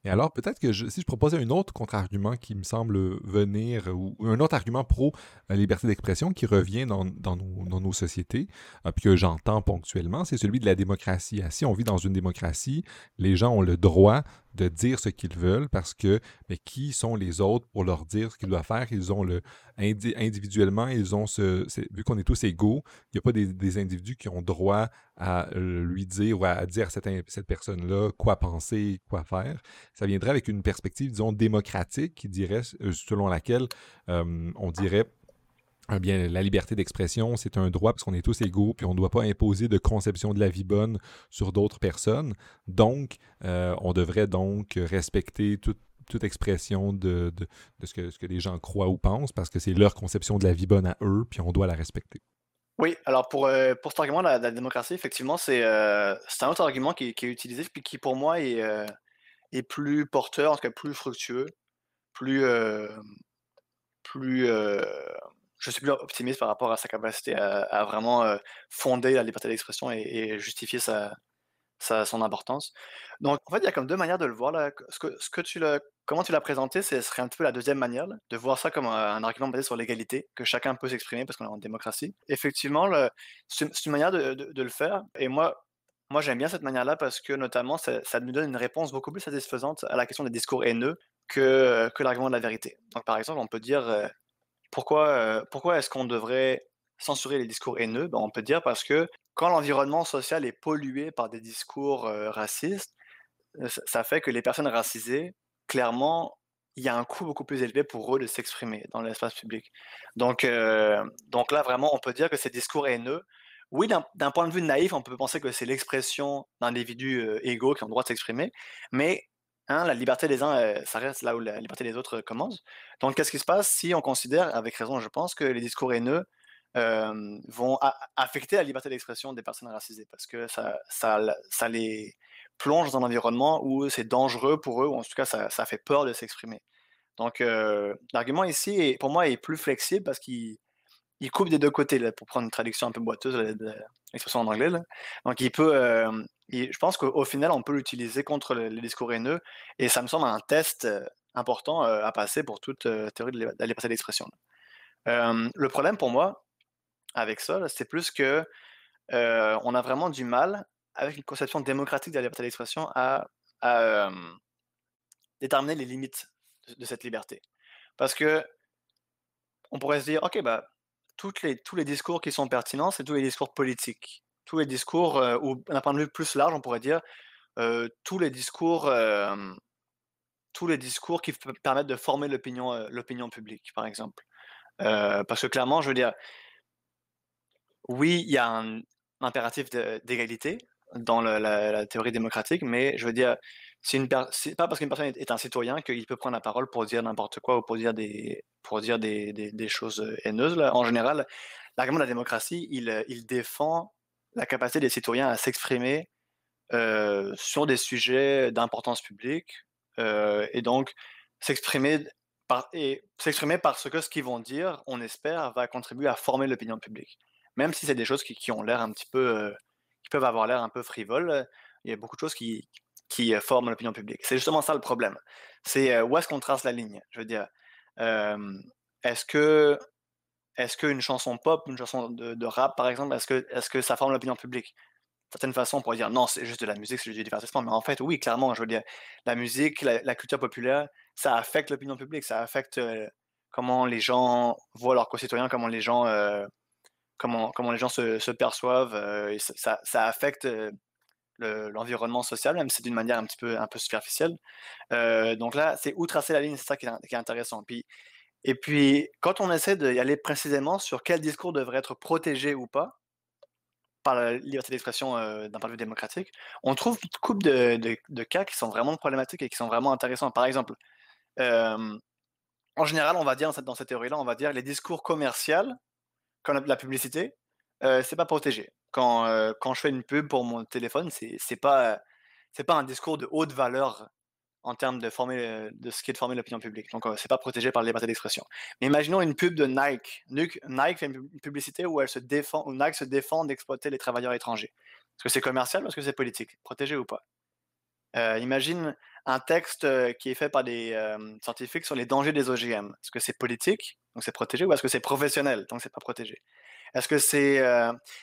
Et alors, peut-être que si je proposais un autre contre-argument qui me semble venir, ou un autre argument pro la liberté d'expression qui revient dans, nos, sociétés, euh, puis que j'entends ponctuellement, c'est celui de la démocratie. Si on vit dans une démocratie, les gens ont le droit de dire ce qu'ils veulent parce que mais qui sont les autres pour leur dire ce qu'ils doivent faire? Ils ont le individuellement, ils ont ce. Vu qu'on est tous égaux, il n'y a pas des, individus qui ont droit à lui dire ou à dire à cette, cette personne-là quoi penser, quoi faire. Ça viendrait avec une perspective, disons, démocratique qui dirait, euh, selon laquelle euh, on dirait eh bien, la liberté d'expression, c'est un droit parce qu'on est tous égaux, puis on ne doit pas imposer de conception de la vie bonne sur d'autres personnes. Donc, euh, on devrait donc respecter toute, expression de, ce, que, ce que les gens croient ou pensent, parce que c'est leur conception de la vie bonne à eux, puis on doit la respecter. Oui, alors pour, euh, pour cet argument de la, démocratie, effectivement, euh, c'est un autre argument qui, est utilisé, puis qui pour moi est, est plus porteur, en tout cas plus fructueux, plus, plus je suis plus optimiste par rapport à sa capacité à, vraiment euh, fonder la liberté d'expression et, justifier sa, son importance. Donc, en fait, il y a comme deux manières de le voir. Là. Ce que, ce que tu comment tu l'as présenté, ce serait un peu la deuxième manière, de voir ça comme un, argument basé sur l'égalité, que chacun peut s'exprimer parce qu'on est en démocratie. Effectivement, c'est une manière de, de, le faire. Et moi, moi j'aime bien cette manière-là parce que, notamment, ça, ça, nous donne une réponse beaucoup plus satisfaisante à la question des discours haineux que, que l'argument de la vérité. Donc, par exemple, on peut dire euh, pourquoi, euh, pourquoi est-ce qu'on devrait censurer les discours haineux? Ben, On peut dire parce que quand l'environnement social est pollué par des discours racistes, ça fait que les personnes racisées, clairement, il y a un coût beaucoup plus élevé pour eux de s'exprimer dans l'espace public. Donc, donc là, vraiment, on peut dire que ces discours haineux, oui, d'un point de vue naïf, on peut penser que c'est l'expression d'individus égaux qui ont le droit de s'exprimer, mais Hein, la liberté des uns, ça reste là où la liberté des autres commence. Donc, qu'est-ce qui se passe si on considère, avec raison, je pense, que les discours haineux vont affecter la liberté d'expression des personnes racisées parce que ça, ça, les plonge dans un environnement où c'est dangereux pour eux, ou en tout cas, ça, fait peur de s'exprimer. Donc, euh, l'argument ici, pour moi, est plus flexible parce qu'il il coupe des deux côtés, là, pour prendre une traduction un peu boiteuse de l'expression en anglais. Donc, il peut, je pense qu'au final, on peut l'utiliser contre les discours haineux, et ça me semble un test important à passer pour toute théorie de la liberté d'expression. le problème pour moi, avec ça, c'est plus que on a vraiment du mal, avec une conception démocratique de la liberté d'expression, à, déterminer les limites de, cette liberté. Parce que on pourrait se dire, OK, bah, les, tous les discours qui sont pertinents, c'est tous les discours politiques. Tous les discours, ou d'un point de vue plus large, on pourrait dire, tous les discours, tous les discours qui permettent de former l'opinion publique, par exemple. parce que clairement, je veux dire, oui, il y a un impératif d'égalité dans la, théorie démocratique, mais je veux dire, c'est pas parce qu'une personne est, un citoyen qu'il peut prendre la parole pour dire n'importe quoi ou pour dire des, choses haineuses. Là. En général, l'argument de la démocratie, il, il, défend la capacité des citoyens à s'exprimer euh, sur des sujets d'importance publique euh, et donc s'exprimer et s'exprimer parce que ce qu'ils vont dire, on espère, va contribuer à former l'opinion publique. Même si c'est des choses qui, ont l'air un petit peu, euh, qui peuvent avoir l'air un peu frivoles, il y a beaucoup de choses qui, qui euh, forment l'opinion publique. C'est justement ça le problème. C'est euh, où est-ce qu'on trace la ligne Je veux dire, est-ce que est-ce qu'une chanson pop, une chanson de, rap, par exemple, est-ce que, est que ça forme l'opinion publique? De certaine façon, on pourrait dire non, c'est juste de la musique, c'est juste du divertissement. Mais en fait, oui, clairement, je veux dire, la musique, la, culture populaire, ça affecte l'opinion publique, ça affecte euh, comment les gens voient leurs concitoyens, comment les gens, comment, les gens se, perçoivent. et ça, affecte l'environnement social, même si c'est d'une manière un petit peu, superficielle. Euh, donc là, c'est où tracer la ligne, c'est ça qui est, intéressant. Puis, et puis, quand on essaie d'y aller précisément sur quel discours devrait être protégé ou pas, par la liberté d'expression d'un point de vue démocratique, on trouve une couple de, de, cas qui sont vraiment problématiques et qui sont vraiment intéressants. Par exemple, en général, on va dire dans cette, théorie-là, on va dire les discours commerciaux, comme la, publicité, c'est pas protégé. Quand, quand je fais une pub pour mon téléphone, c'est pas, c'est pas un discours de haute valeur en termes de, former, de ce qui est de former l'opinion publique. Donc, ce c'est pas protégé par la liberté d'expression. Mais imaginons une pub de Nike. Nike fait une publicité où, elle se défend, où Nike se défend d'exploiter les travailleurs étrangers. Est-ce que c'est commercial ou est-ce que c'est politique? Protégé ou pas? Euh, Imagine un texte qui est fait par des scientifiques sur les dangers des OGM. Est-ce que c'est politique Donc, c'est protégé ou est-ce que c'est professionnel Donc, c'est pas protégé? Est-ce que c'est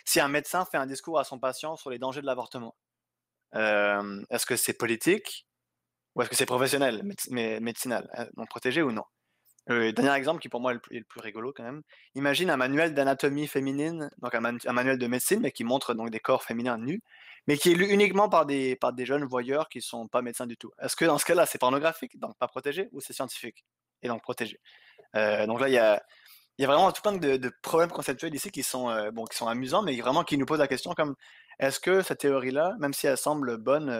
si un médecin fait un discours à son patient sur les dangers de l'avortement Est-ce que c'est politique ou est-ce que c'est professionnel, médicinal Donc protégé ou non? Euh, Dernier exemple qui pour moi est le, plus, rigolo quand même. Imagine un manuel d'anatomie féminine, donc un, manuel de médecine, mais qui montre donc des corps féminins nus, mais qui est lu uniquement par des, jeunes voyeurs qui ne sont pas médecins du tout. Est-ce que dans ce cas-là, c'est pornographique, donc pas protégé, ou c'est scientifique, et donc protégé? Euh, Donc là, il y a, y a vraiment tout plein de, problèmes conceptuels ici qui sont, euh, bon, qui sont amusants, mais vraiment qui nous posent la question comme est-ce que cette théorie-là, même si elle semble bonne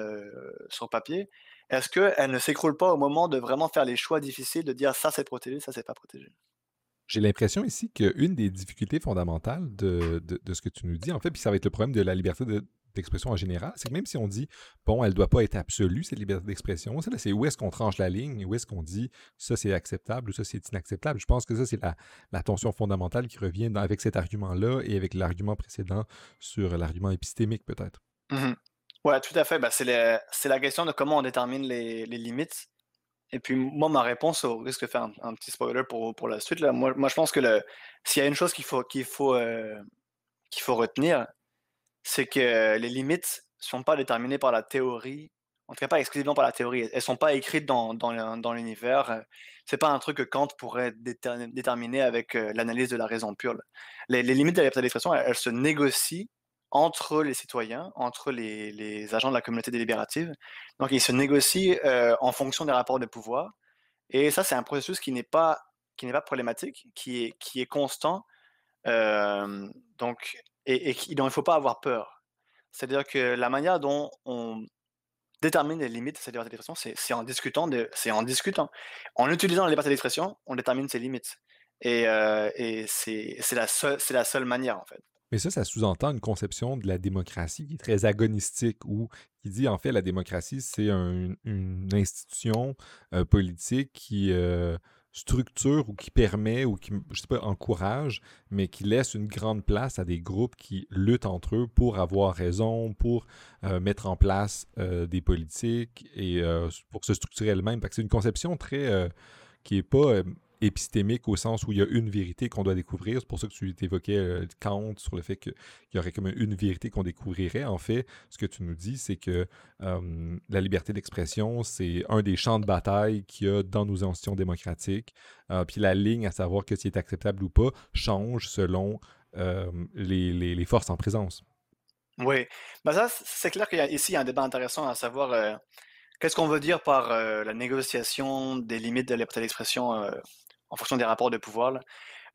sur papier, est-ce qu'elle ne s'écroule pas au moment de vraiment faire les choix difficiles, de dire ça c'est protégé, ça c'est pas protégé? J'ai l'impression ici qu'une des difficultés fondamentales de, ce que tu nous dis, en fait, puis ça va être le problème de la liberté d'expression en général, c'est que même si on dit, bon, elle ne doit pas être absolue, cette liberté d'expression, c'est où est-ce qu'on tranche la ligne, où est-ce qu'on dit, ça c'est acceptable ou ça c'est inacceptable? Je pense que ça, c'est la, tension fondamentale qui revient avec cet argument-là et avec l'argument précédent sur l'argument épistémique, peut-être. Mmh Ouais, tout à fait. Bah, c'est la question de comment on détermine les, limites. Et puis, moi, ma réponse, au risque de faire un, petit spoiler pour, la suite, là, moi, je pense que s'il y a une chose qu'il faut, euh, retenir, c'est que les limites ne sont pas déterminées par la théorie, en tout cas pas exclusivement par la théorie. Elles ne sont pas écrites dans, dans, dans l'univers. C'est pas un truc que Kant pourrait déterminer avec euh, l'analyse de la raison pure. Les, limites de la liberté elles se négocient entre les citoyens, entre les, agents de la communauté délibérative. Donc, ils se négocient euh, en fonction des rapports de pouvoir. Et ça, c'est un processus qui n'est pas, qui n'est pas problématique, qui est, qui est constant. Euh, donc, et, dont il ne faut pas avoir peur. C'est-à-dire que la manière dont on détermine les limites de cette liberté d'expression, c'est en discutant, c'est en discutant. En utilisant la liberté d'expression, on détermine ses limites. Et, euh, c'est la, la seule manière, en fait. Mais ça, ça sous-entend une conception de la démocratie qui est très agonistique ou qui dit en fait la démocratie, c'est une institution euh, politique qui euh, structure ou qui permet ou qui, je sais pas, encourage, mais qui laisse une grande place à des groupes qui luttent entre eux pour avoir raison, pour euh, mettre en place des politiques et pour se structurer elle-même. C'est une conception très qui n'est pas épistémique au sens où il y a une vérité qu'on doit découvrir. C'est pour ça que tu évoquais euh, Kant sur le fait qu'il y aurait comme une vérité qu'on découvrirait. En fait, ce que tu nous dis, c'est que la liberté d'expression, c'est un des champs de bataille qu'il y a dans nos institutions démocratiques. Euh, puis la ligne à savoir que ce est acceptable ou pas change selon les, forces en présence. Oui, ben ça, c'est clair qu'ici, il y a un débat intéressant à savoir euh, qu'est-ce qu'on veut dire par la négociation des limites de la liberté d'expression en fonction des rapports de pouvoir.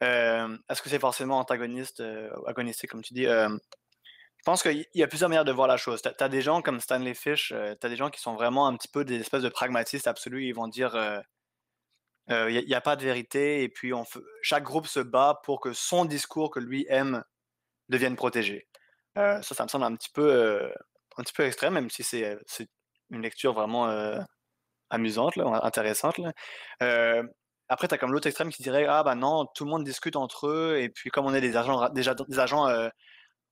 Est-ce que c'est forcément antagoniste, euh, agonistique, comme tu dis? Je pense qu'il y a plusieurs manières de voir la chose. Tu as, des gens comme Stanley Fish, tu as des gens qui sont vraiment un petit peu des espèces de pragmatistes absolus. Ils vont dire il n'y a, pas de vérité, et puis chaque groupe se bat pour que son discours que lui aime devienne protégé. ça, ça me semble un petit peu, un petit peu extrême, même si c'est une lecture vraiment amusante, intéressante. Après, tu as comme l'autre extrême qui dirait Ah, bah non, tout le monde discute entre eux, et puis comme on est des agents, déjà, des agents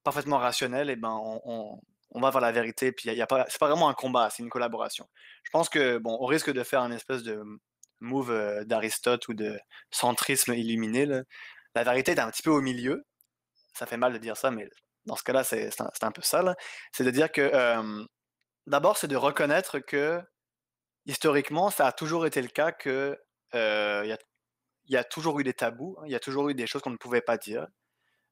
parfaitement rationnels, et ben on, va vers la vérité, puis y a pas, c'est pas vraiment un combat, c'est une collaboration. Je pense que, bon, au risque de faire un espèce de move d'Aristote ou de centrisme illuminé, la vérité est un petit peu au milieu. Ça fait mal de dire ça, mais dans ce cas-là, c'est, un, peu ça. C'est de dire que, d'abord, c'est de reconnaître que historiquement, ça a toujours été le cas que il y, a, toujours eu des tabous, hein, il y a toujours eu des choses qu'on ne pouvait pas dire.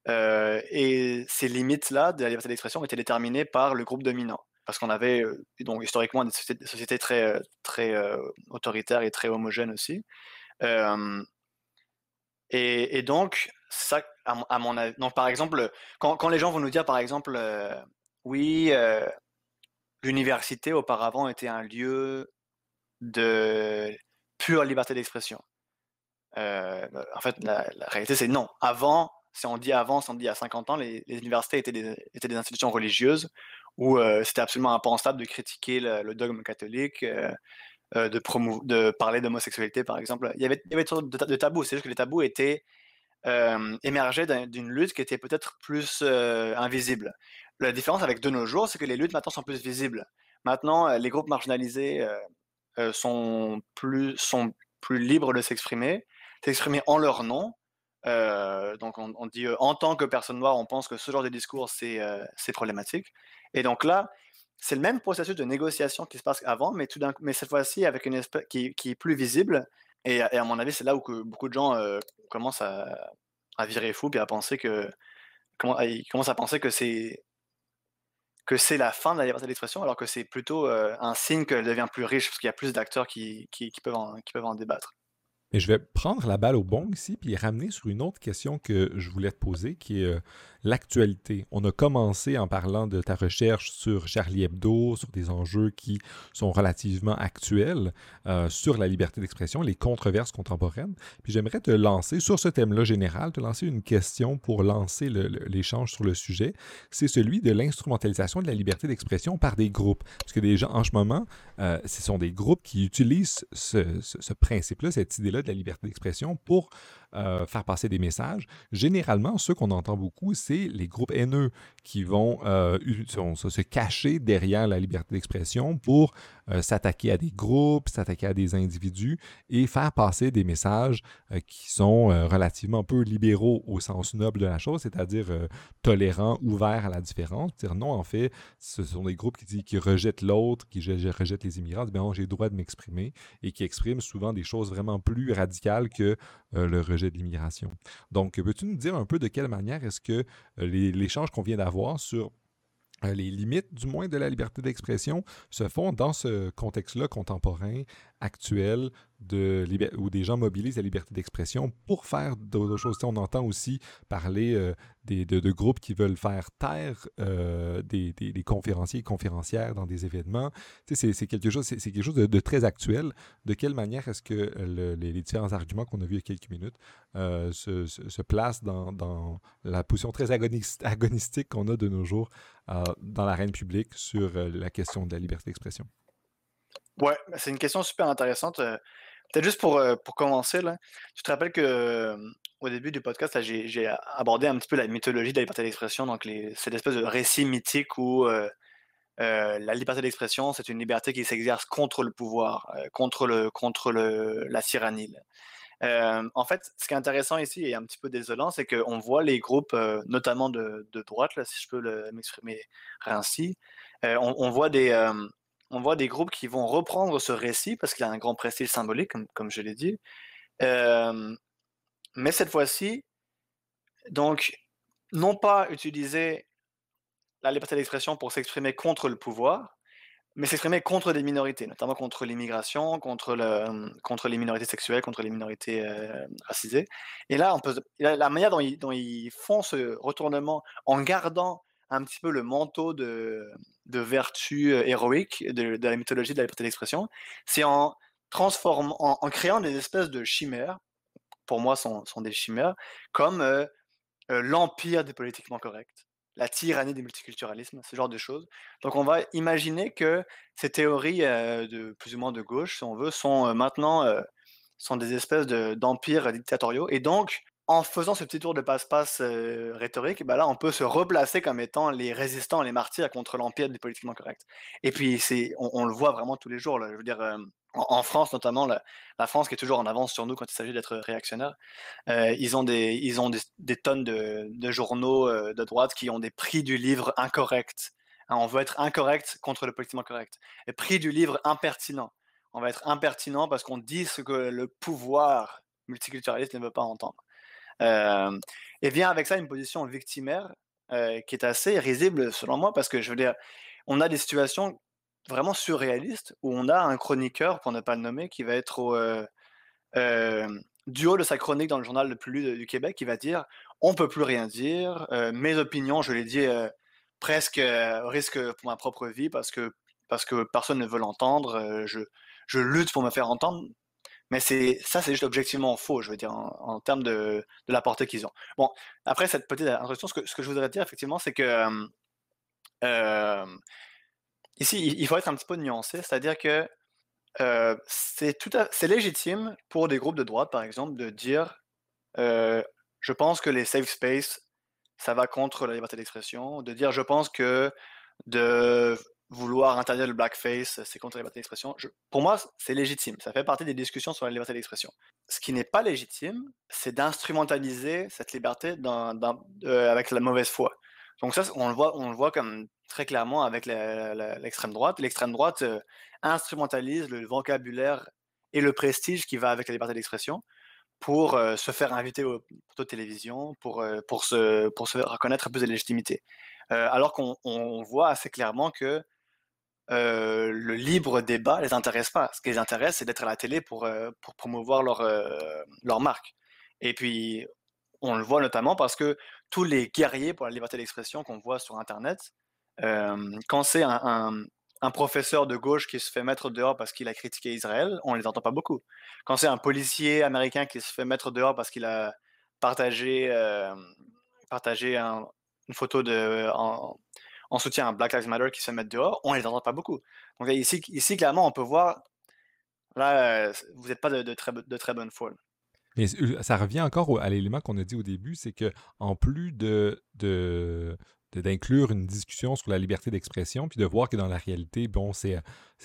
et ces limites-là de la liberté d'expression étaient déterminées par le groupe dominant. Parce qu'on avait donc historiquement des sociétés, très, très autoritaires et très homogènes aussi. Et, donc, ça, à, mon avis. Donc, par exemple, quand, les gens vont nous dire, par exemple, euh, oui, euh, l'université auparavant était un lieu de pure liberté d'expression. Euh, en fait, la, réalité, c'est non. Avant, si on dit avant, si on dit il y a 50 ans, les, universités étaient des, étaient des, institutions religieuses où c'était absolument impensable de critiquer le, dogme catholique, de, de parler d'homosexualité, par exemple. Il y avait, il y avait de, de tabous. C'est juste que les tabous étaient euh, émergeait d'une lutte qui était peut-être plus euh, invisible. La différence avec de nos jours, c'est que les luttes maintenant sont plus visibles. Maintenant, euh, les groupes marginalisés sont, plus, sont plus libres de s'exprimer, s'exprimer en leur nom. donc, on, dit en tant que personne noire, on pense que ce genre de discours, c'est problématique. Et donc là, c'est le même processus de négociation qui se passe avant, mais, tout mais cette fois-ci avec une qui, qui, est plus visible et, à mon avis, c'est là où que beaucoup de gens commencent à, virer fou et à penser que comment, ils commencent à penser que c'est que c'est la fin de la liberté d'expression, alors que c'est plutôt un signe qu'elle devient plus riche parce qu'il y a plus d'acteurs qui, qui, peuvent qui peuvent en débattre. Et je vais prendre la balle au bon ici, puis ramener sur une autre question que je voulais te poser, qui est euh, l'actualité. On a commencé en parlant de ta recherche sur Charlie Hebdo, sur des enjeux qui sont relativement actuels, euh, sur la liberté d'expression, les controverses contemporaines. Puis j'aimerais te lancer, sur ce thème-là général, te lancer une question pour lancer l'échange sur le sujet. C'est celui de l'instrumentalisation de la liberté d'expression par des groupes. Parce que des gens, en ce moment, euh, ce sont des groupes qui utilisent ce, ce principe-là, cette idée-là de la liberté d'expression pour euh, faire passer des messages. Généralement, ceux qu'on entend beaucoup, c'est les groupes haineux qui vont euh, se cacher derrière la liberté d'expression pour euh, s'attaquer à des groupes, s'attaquer à des individus et faire passer des messages qui sont relativement peu libéraux au sens noble de la chose, c'est-à-dire tolérants, ouverts à la différence. Dire non, en fait, ce sont des groupes qui, rejettent l'autre, qui rejettent les immigrants, bien, j'ai le droit de m'exprimer et qui expriment souvent des choses vraiment plus radicales que le rejet de l'immigration. Donc, peux-tu nous dire un peu de quelle manière est-ce que euh, l'échange qu'on vient d'avoir sur euh, les limites, du moins, de la liberté d'expression se font dans ce contexte-là contemporain, actuel, de où des gens mobilisent la liberté d'expression pour faire d'autres choses. on entend aussi parler euh, des, de, groupes qui veulent faire taire euh, des, conférenciers et conférencières dans des événements. C'est, quelque chose, de, très actuel. De quelle manière est-ce que les, différents arguments qu'on a vus il y a quelques minutes se, placent dans, la position très agonistique qu'on a de nos jours dans l'arène publique sur la question de la liberté d'expression? Ouais, bah, c'est une question super intéressante. Peut-être juste pour, pour commencer, là, tu te rappelles que au début du podcast, j'ai abordé un petit peu la mythologie de la liberté d'expression, donc cette espèce de récit mythique où la liberté d'expression, c'est une liberté qui s'exerce contre le pouvoir, contre, le, contre le, la tyrannie. en fait, ce qui est intéressant ici et un petit peu désolant, c'est qu'on voit les groupes, notamment de, droite, là, si je peux m'exprimer ainsi, on, voit des, on voit des groupes qui vont reprendre ce récit parce qu'il a un grand prestige symbolique, comme, je l'ai dit. mais cette fois-ci, donc, non pas utiliser la liberté d'expression pour s'exprimer contre le pouvoir, mais s'exprimer contre des minorités, notamment contre l'immigration, contre, le, contre les minorités sexuelles, contre les minorités racisées. Et là, on peut, la manière dont ils font ce retournement en gardant un petit peu le manteau de, vertu héroïque de, la mythologie de la liberté d'expression, c'est en en, créant des espèces de chimères, pour moi sont, sont des chimères, comme l'empire des politiquement corrects, la tyrannie du multiculturalisme, ce genre de choses. Donc on va imaginer que ces théories de plus ou moins de gauche, si on veut, sont maintenant sont des espèces d'empires dictatoriaux, et donc en faisant ce petit tour de passe-passe euh, rhétorique, bah là, on peut se replacer comme étant les résistants, les martyrs contre l'empire du politiquement correct. Et puis, c'est, on, le voit vraiment tous les jours. Je veux dire, euh, en, France notamment, la, France qui est toujours en avance sur nous quand il s'agit d'être réactionnaire, euh, ils ont des, ils ont des, tonnes de, journaux de droite qui ont des prix du livre incorrect. Hein, on veut être incorrect contre le politiquement correct. Et prix du livre impertinent. On va être impertinent parce qu'on dit ce que le pouvoir multiculturaliste ne veut pas entendre et vient avec ça une position victimaire qui est assez risible selon moi parce que je veux dire, on a des situations vraiment surréalistes où on a un chroniqueur, pour ne pas le nommer, qui va être du haut de sa chronique dans le journal le plus lu du Québec, il va dire on peut plus rien dire, mes opinions, je l'ai dit presque risque pour ma propre vie parce que parce que personne ne veut l'entendre. je, je lutte pour me faire entendre. Mais c'est ça, c'est juste objectivement faux, je veux dire, en, termes de, de, la portée qu'ils ont. Bon, après cette petite introduction, ce que, ce que je voudrais dire, effectivement, c'est que ici, il faut être un petit peu nuancé, c'est-à-dire que c'est tout c'est légitime pour des groupes de droite, par exemple, de dire je pense que les safe space, ça va contre la liberté d'expression, de dire je pense que vouloir interdire le blackface, c'est contre la liberté d'expression. pour moi, c'est légitime. Ça fait partie des discussions sur la liberté d'expression. Ce qui n'est pas légitime, c'est d'instrumentaliser cette liberté euh, avec la mauvaise foi. Donc ça, on le voit, on le voit comme très clairement avec l'extrême droite. L'extrême droite euh, instrumentalise le vocabulaire et le prestige qui va avec la liberté d'expression pour euh, se faire inviter aux, télévisions, pour, pour, se, pour se reconnaître plus de légitimité. alors qu'on voit assez clairement que euh, le libre débat les intéresse pas. Ce qui les intéresse, c'est d'être à la télé pour, euh, promouvoir leur, euh, leur marque. Et puis, on le voit notamment parce que tous les guerriers pour la liberté d'expression qu'on voit sur Internet, quand c'est un, professeur de gauche qui se fait mettre dehors parce qu'il a critiqué Israël, on les entend pas beaucoup. Quand c'est un policier américain qui se fait mettre dehors parce qu'il a partagé, une photo de, soutien à Black Lives Matter qui se mettent dehors, on les entend pas beaucoup. Donc ici, clairement, on peut voir, là, euh, vous n'êtes pas de, très, bonne foi. Mais ça revient encore à l'élément qu'on a dit au début, c'est que en plus d'inclure une discussion sur la liberté d'expression, puis de voir que dans la réalité, bon, c'est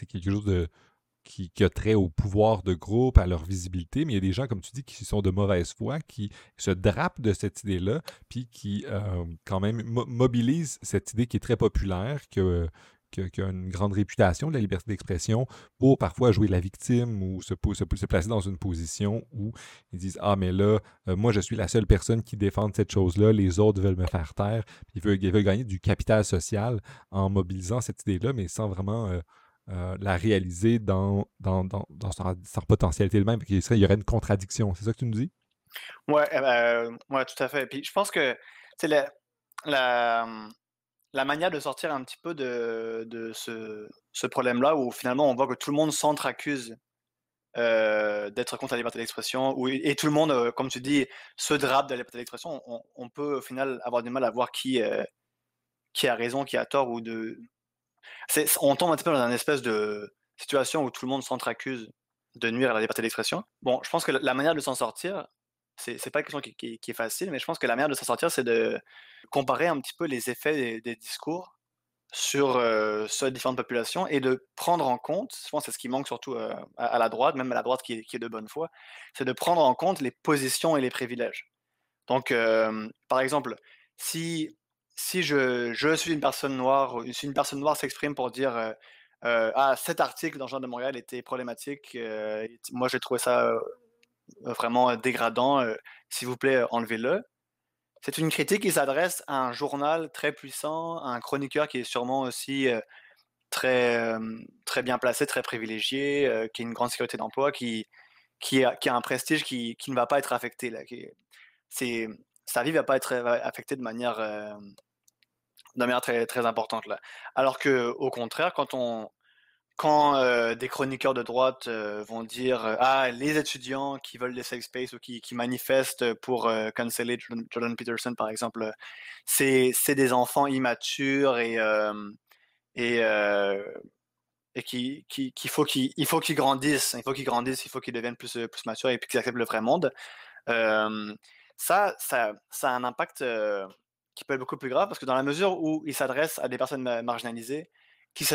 quelque chose de, qui, a trait au pouvoir de groupe, à leur visibilité, mais il y a des gens, comme tu dis, qui sont de mauvaise foi, qui se drapent de cette idée-là, puis qui, euh, quand même, mobilisent cette idée qui est très populaire, qui a, une grande réputation de la liberté d'expression, pour parfois jouer la victime ou se, placer dans une position où ils disent Ah, mais là, euh, moi, je suis la seule personne qui défend cette chose-là, les autres veulent me faire taire. Puis ils veulent, gagner du capital social en mobilisant cette idée-là, mais sans vraiment. Euh, euh, la réaliser dans, dans, dans, dans potentialité elle-même. Il, il y aurait une contradiction. C'est ça que tu nous dis? Oui, eh ben, tout à fait. Puis je pense que la, la, la, manière de sortir un petit peu de, de ce, ce problème-là, où finalement on voit que tout le monde s'entre-accuse euh, d'être contre la liberté d'expression, et tout le monde, euh, comme tu dis, se drape de la liberté d'expression, on, on, peut au final avoir du mal à voir qui, qui a raison, qui a tort, ou de, on tombe un petit peu dans une espèce de situation où tout le monde s'entre-accuse de nuire à la liberté d'expression. Bon, je pense que la manière de s'en sortir, c'est pas une question qui, est facile, mais je pense que la manière de s'en sortir, c'est de comparer un petit peu les effets des, discours sur, euh, différentes populations et de prendre en compte, je pense que c'est ce qui manque surtout euh, à, la droite, même à la droite qui est, de bonne foi, c'est de prendre en compte les positions et les privilèges. Donc, euh, par exemple, si si je, suis une personne noire, si une personne noire s'exprime pour dire euh, euh, ah cet article dans le Journal de Montréal était problématique, euh, moi j'ai trouvé ça vraiment dégradant, s'il vous plaît enlevez-le. C'est une critique qui s'adresse à un journal très puissant, à un chroniqueur qui est sûrement aussi très, très bien placé, très privilégié, qui a une grande sécurité d'emploi, qui, a, un prestige qui, ne va pas être affecté. Sa vie ne va pas être affectée de manière de manière très, très importante là. Alors que au contraire, quand on quand euh, des chroniqueurs de droite euh, vont dire euh, ah les étudiants qui veulent des safe space ou qui, qui manifestent pour canceller Jordan Peterson par exemple, c'est des enfants immatures et et et qui, qui, qu'il faut qu'ils il faut qu'ils grandissent, il faut qu'ils grandissent, il faut qu'ils deviennent plus plus matures et qu'ils acceptent le vrai monde. ça, ça, ça a un impact qui peut être beaucoup plus grave parce que dans la mesure où il s'adresse à des personnes marginalisées qui,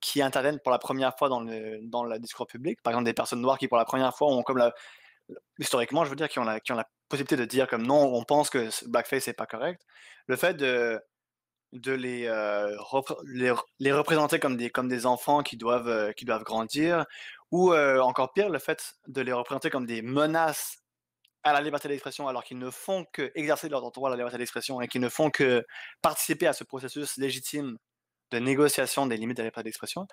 qui interviennent pour la première fois dans le, dans le discours public, par exemple des personnes noires qui pour la première fois ont comme la, historiquement je veux dire qui ont la, qui ont la possibilité de dire comme non on pense que blackface n'est pas correct, le fait de de les, euh, les, représenter comme des, comme des enfants qui doivent, euh, qui doivent grandir, ou euh, encore pire, le fait de les représenter comme des menaces à la liberté d'expression alors qu'ils ne font que exercer leur droit à la liberté d'expression et qu'ils ne font que participer à ce processus légitime de négociation des limites de la liberté d'expression,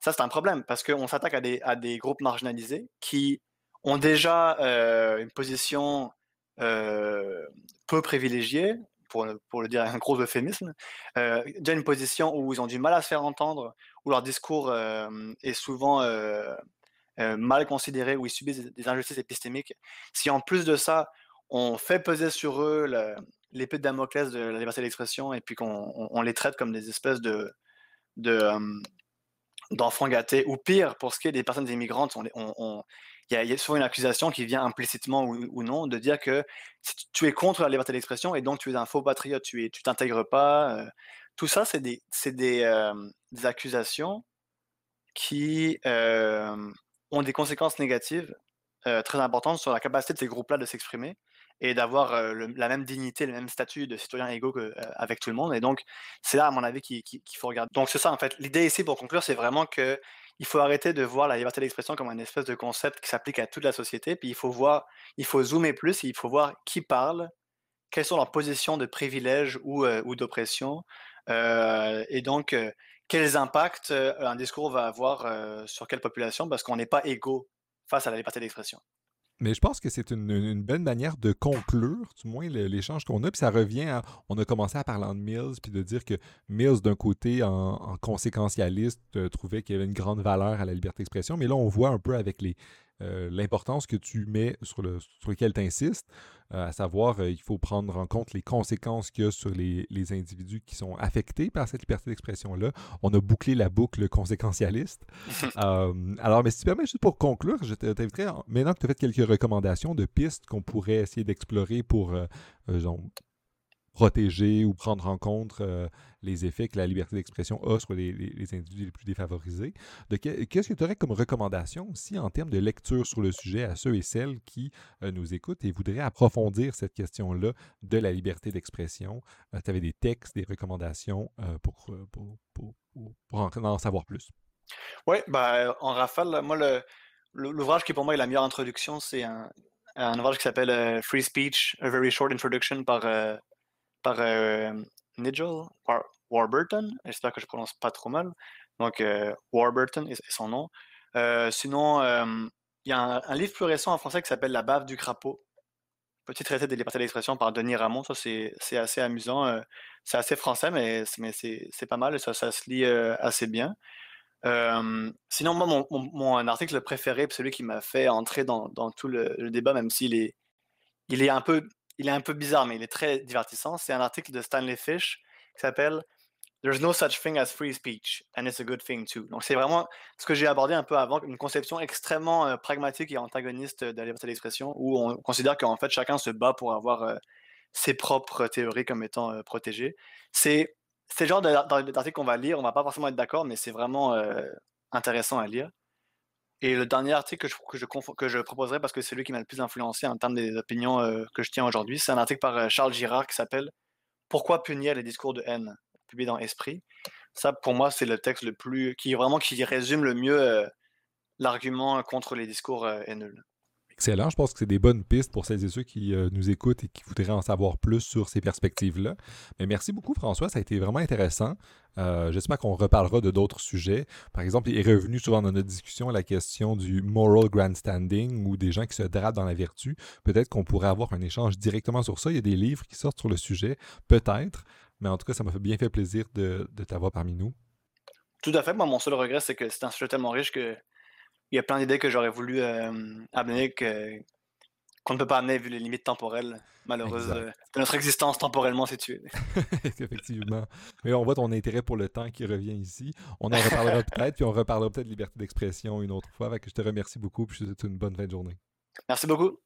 ça c'est un problème parce qu'on s'attaque à des, à des groupes marginalisés qui ont déjà une position peu privilégiée, pour, pour, le dire un gros euphémisme, déjà une position où ils ont du mal à se faire entendre, où leur discours est souvent mal considéré, où ils subissent des injustices épistémiques. Si en plus de ça, on fait peser sur eux l'épée de Damoclès de la liberté d'expression et puis qu'on les traite comme des espèces de, d'enfants gâtés, ou pire, pour ce qui est des personnes immigrantes, il y, a souvent une accusation qui vient implicitement ou, non de dire que tu es contre la liberté d'expression et donc tu es un faux patriote, tu t'intègres pas. Euh. tout ça, c'est des, accusations qui ont des conséquences négatives très importantes sur la capacité de ces groupes-là de s'exprimer et d'avoir la même dignité, le même statut de citoyen égaux avec tout le monde. Et donc, c'est là, à mon avis, qu'il faut regarder. Donc, c'est ça, en fait. L'idée ici, pour conclure, c'est vraiment que il faut arrêter de voir la liberté d'expression comme un espèce de concept qui s'applique à toute la société. Puis il faut voir, il faut zoomer plus, et il faut voir qui parle, quelles sont leurs positions de privilège ou d'oppression, et donc quels impacts un discours va avoir sur quelle population, parce qu'on n'est pas égaux face à la liberté d'expression. Mais je pense que c'est une, une, bonne manière de conclure, du moins, l'échange qu'on a. Puis ça revient à. On a commencé à parler de Mills, puis de dire que Mills, d'un côté, en, conséquentialiste, euh, trouvait qu'il y avait une grande valeur à la liberté d'expression. Mais là, on voit un peu avec les, euh, l'importance que tu mets sur, le, sur lequel tu insistes, euh, à savoir, euh, il faut prendre en compte les conséquences qu'il y a sur les, individus qui sont affectés par cette liberté d'expression-là. On a bouclé la boucle conséquentialiste. alors, mais si tu permets, juste pour conclure, je t'inviterais, maintenant que tu as fait quelques recommandations de pistes qu'on pourrait essayer d'explorer pour protéger ou prendre en compte les effets que la liberté d'expression a sur les, individus les plus défavorisés. Qu'est-ce que tu aurais comme recommandation aussi en termes de lecture sur le sujet à ceux et celles qui euh, nous écoutent et voudraient approfondir cette question-là de la liberté d'expression? Euh, tu avais des textes, des recommandations euh, pour, pour, pour, en, savoir plus? Oui, bah, en rafale, moi, l'ouvrage qui pour moi est la meilleure introduction, c'est un, un, ouvrage qui s'appelle Free Speech, A Very Short Introduction par, par Nigel Warburton. J'espère que je prononce pas trop mal. Donc, euh, Warburton est, son nom. Euh, sinon, il y a un, livre plus récent en français qui s'appelle La bave du crapaud. Petit traité des libertés d'expression par Denis Ramon. Ça, c'est assez amusant. Euh, c'est assez français, mais, mais c'est pas mal. Ça, ça se lit assez bien. sinon, moi, mon, mon, article préféré, celui qui m'a fait entrer dans, dans tout le, le, débat, même s'il est, il est un peu il est un peu bizarre, mais il est très divertissant. C'est un article de Stanley Fish qui s'appelle There's no such thing as free speech, and it's a good thing too. Donc, c'est vraiment ce que j'ai abordé un peu avant, une conception extrêmement euh, pragmatique et antagoniste de la liberté d'expression, où on considère qu'en fait, chacun se bat pour avoir euh, ses propres théories comme étant euh, protégées. C'est le genre d'article qu'on va lire, on va pas forcément être d'accord, mais c'est vraiment intéressant à lire. Et le dernier article que je, proposerai, parce que c'est lui qui m'a le plus influencé en termes des opinions que je tiens aujourd'hui, c'est un article par Charles Girard qui s'appelle Pourquoi punir les discours de haine? publié dans Esprit. Ça, pour moi, c'est le texte le plus qui vraiment qui résume le mieux euh, l'argument contre les discours euh, haineux. Excellent. Je pense que c'est des bonnes pistes pour celles et ceux qui euh, nous écoutent et qui voudraient en savoir plus sur ces perspectives-là. Mais merci beaucoup, François. Ça a été vraiment intéressant. J'espère qu'on reparlera de d'autres sujets. Par exemple, il est revenu souvent dans notre discussion la question du moral grandstanding ou des gens qui se drapent dans la vertu. Peut-être qu'on pourrait avoir un échange directement sur ça. Il y a des livres qui sortent sur le sujet. Peut-être. Mais en tout cas, ça m'a bien fait plaisir de, t'avoir parmi nous. Tout à fait. Moi, mon seul regret, c'est que c'est un sujet tellement riche qu'il y a plein d'idées que j'aurais voulu euh, amener qu'on ne peut pas amener vu les limites temporelles malheureuses euh, de notre existence temporellement située. Effectivement. Mais on voit ton intérêt pour le temps qui revient ici. On en reparlera peut-être, puis on reparlera peut-être de liberté d'expression une autre fois. que je te remercie beaucoup, puis je te souhaite une bonne fin de journée. Merci beaucoup.